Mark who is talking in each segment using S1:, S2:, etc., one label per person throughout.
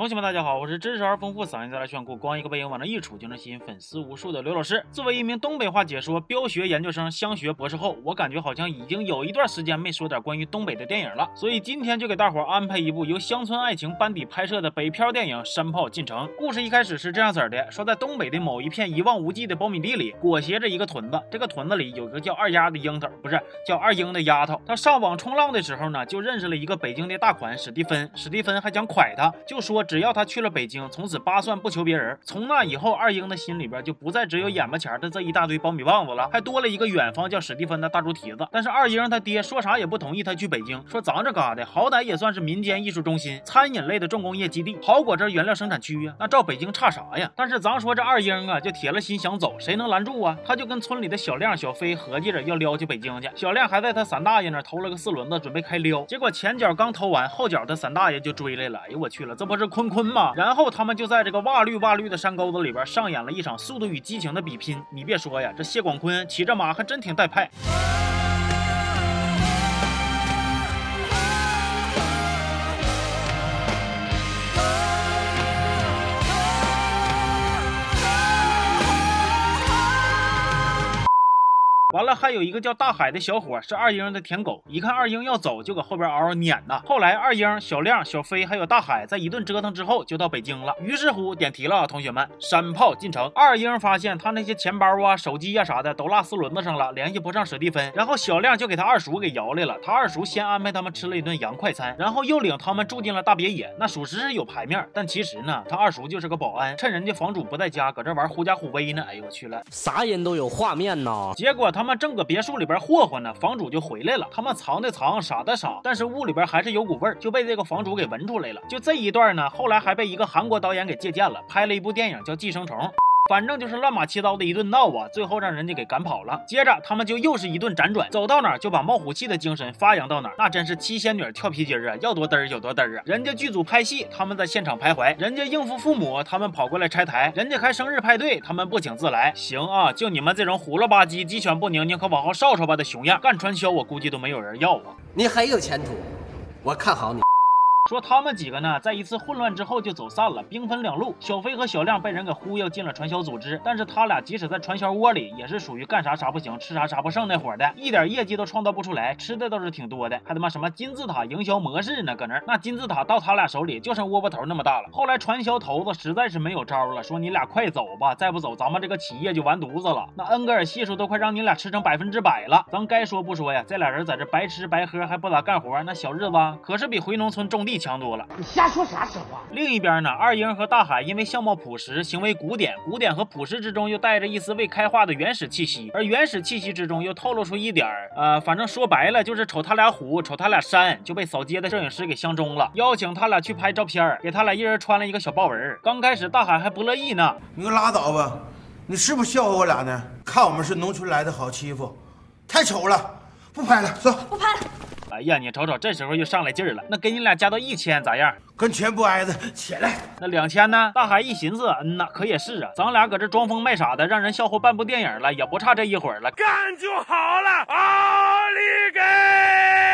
S1: 同学们，大家好，我是知识而丰富、嗓音再来炫酷、光一个背影往那一杵就能吸引粉丝无数的刘老师。作为一名东北话解说、标学研究生、乡学博士后，我感觉好像已经有一段时间没说点关于东北的电影了，所以今天就给大伙安排一部由乡村爱情班底拍摄的北漂电影《山炮进城》。故事一开始是这样子的：说在东北的某一片一望无际的苞米地里，裹挟着一个屯子，这个屯子里有个叫二丫的樱桃，不是叫二英的丫头。她上网冲浪的时候呢，就认识了一个北京的大款史蒂芬，史蒂芬还想拐她，就说。只要他去了北京，从此八算不求别人。从那以后，二英的心里边就不再只有眼巴前的这一大堆苞米棒子了，还多了一个远方叫史蒂芬的大猪蹄子。但是二英他爹说啥也不同意他去北京，说咱这嘎达好歹也算是民间艺术中心、餐饮类的重工业基地，好过这原料生产区呀。那照北京差啥呀？但是咱说这二英啊，就铁了心想走，谁能拦住啊？他就跟村里的小亮、小飞合计着要撩去北京去。小亮还在他三大爷那偷了个四轮子，准备开撩。结果前脚刚偷完，后脚他三大爷就追来了。哎呦我去了，这不是坤坤嘛？然后他们就在这个哇绿哇绿的山沟子里边上演了一场速度与激情的比拼。你别说呀，这谢广坤骑着马还真挺带派。了，还有一个叫大海的小伙是二英的舔狗，一看二英要走，就搁后边嗷嗷撵呐。后来二英、小亮、小飞还有大海在一顿折腾之后，就到北京了。于是乎，点题了，同学们，山炮进城。二英发现他那些钱包啊、手机呀啥的都落四轮子上了，联系不上史蒂芬。然后小亮就给他二叔给摇来了，他二叔先安排他们吃了一顿洋快餐，然后又领他们住进了大别野。那属实是有牌面，但其实呢，他二叔就是个保安，趁人家房主不在家，搁这玩狐假虎威呢。哎呦我去了，
S2: 啥人都有画面呐。
S1: 结果他。他们正搁别墅里边霍霍呢，房主就回来了。他们藏的藏，傻的傻，但是屋里边还是有股味儿，就被这个房主给闻出来了。就这一段呢，后来还被一个韩国导演给借鉴了，拍了一部电影叫《寄生虫》。反正就是乱码七糟的一顿闹啊，最后让人家给赶跑了。接着他们就又是一顿辗转，走到哪儿就把冒虎气的精神发扬到哪儿，那真是七仙女跳皮筋啊，要多嘚儿有多嘚儿啊！人家剧组拍戏，他们在现场徘徊；人家应付父母，他们跑过来拆台；人家开生日派对，他们不请自来。行啊，就你们这种虎了吧唧、鸡犬不宁、宁可往后稍稍吧的熊样，干传销我估计都没有人要啊！
S2: 你很有前途，我看好你。
S1: 说他们几个呢，在一次混乱之后就走散了，兵分两路。小飞和小亮被人给忽悠进了传销组织，但是他俩即使在传销窝里，也是属于干啥啥不行，吃啥啥不剩那伙的，一点业绩都创造不出来。吃的倒是挺多的，还他妈什么金字塔营销模式呢？搁那那金字塔到他俩手里就剩窝窝头那么大了。后来传销头子实在是没有招了，说你俩快走吧，再不走咱们这个企业就完犊子了。那恩格尔系数都快让你俩吃成百分之百了。咱该说不说呀，这俩人在这白吃白喝还不咋干活，那小日子可是比回农村种地强多了。
S3: 你瞎说啥实话？
S1: 另一边呢，二英和大海因为相貌朴实，行为古典，古典和朴实之中又带着一丝未开化的原始气息，而原始气息之中又透露出一点儿，呃，反正说白了就是瞅他俩虎，瞅他俩山，就被扫街的摄影师给相中了，邀请他俩去拍照片，给他俩一人穿了一个小豹纹。刚开始大海还不乐意呢，
S3: 你可拉倒吧，你是不是笑话我俩呢？看我们是农村来的好欺负，太丑了，不拍了，走，
S4: 不拍了。
S1: 哎呀，你瞅瞅，这时候又上来劲儿了。那给你俩加到一千咋样？
S3: 跟钱不挨着，起来。
S1: 那两千呢？大海一寻思，嗯呐，可也是啊，咱俩搁这装疯卖傻的，让人笑话半部电影了，也不差这一会儿了。
S3: 干就好了，奥利给！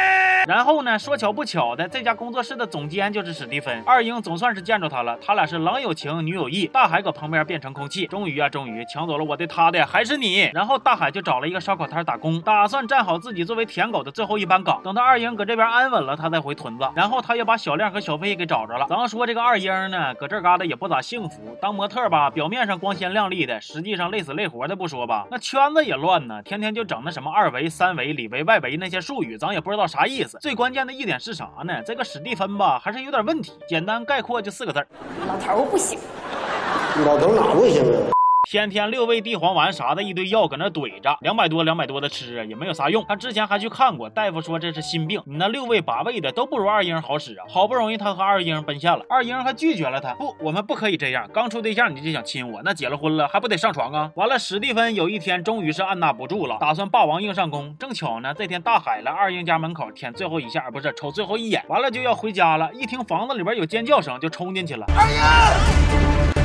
S1: 然后呢？说巧不巧的，这家工作室的总监就是史蒂芬。二英总算是见着他了，他俩是郎有情，女有意。大海搁旁边变成空气。终于啊，终于抢走了我的他的还是你。然后大海就找了一个烧烤摊打工，打算站好自己作为舔狗的最后一班岗。等到二英搁这边安稳了，他再回屯子。然后他又把小亮和小飞给找着了。咱说这个二英呢，搁这嘎达也不咋幸福。当模特吧，表面上光鲜亮丽的，实际上累死累活的不说吧，那圈子也乱呢，天天就整那什么二维、三维、里维、外维那些术语，咱也不知道啥意思。最关键的一点是啥呢？这个史蒂芬吧，还是有点问题。简单概括就四个字儿：
S4: 老头不行。
S3: 老头哪不行啊？
S1: 天天六味地黄丸啥的一堆药搁那怼着，两百多两百多的吃也没有啥用。他之前还去看过大夫，说这是心病。你那六味八味的都不如二英好使啊！好不容易他和二英奔现了，二英还拒绝了他。不，我们不可以这样。刚处对象你就想亲我，那结了婚了还不得上床啊？完了，史蒂芬有一天终于是按捺不住了，打算霸王硬上弓。正巧呢，这天大海来二英家门口舔最后一下，不是瞅最后一眼，完了就要回家了。一听房子里边有尖叫声，就冲进去了。二英。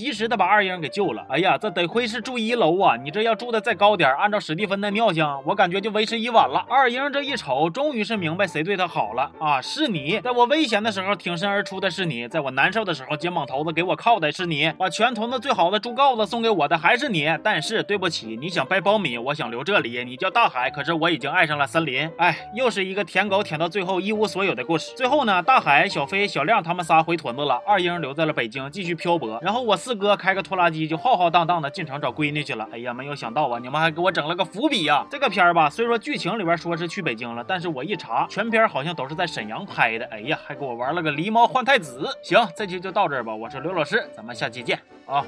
S1: 及时的把二英给救了。哎呀，这得亏是住一楼啊！你这要住的再高点，按照史蒂芬的尿性，我感觉就为时已晚了。二英这一瞅，终于是明白谁对他好了啊！是你，在我危险的时候挺身而出的是你，在我难受的时候肩膀头子给我靠的是你，把全屯子最好的猪羔子送给我的还是你。但是对不起，你想掰苞米，我想留这里。你叫大海，可是我已经爱上了森林。哎，又是一个舔狗舔到最后一无所有的故事。最后呢，大海、小飞、小亮他们仨回屯子了，二英留在了北京继续漂泊。然后我四四哥开个拖拉机就浩浩荡荡的进城找闺女去了。哎呀，没有想到啊，你们还给我整了个伏笔呀！这个片儿吧，虽说剧情里边说是去北京了，但是我一查，全片好像都是在沈阳拍的。哎呀，还给我玩了个狸猫换太子。行，这期就到这儿吧。我是刘老师，咱们下期见啊。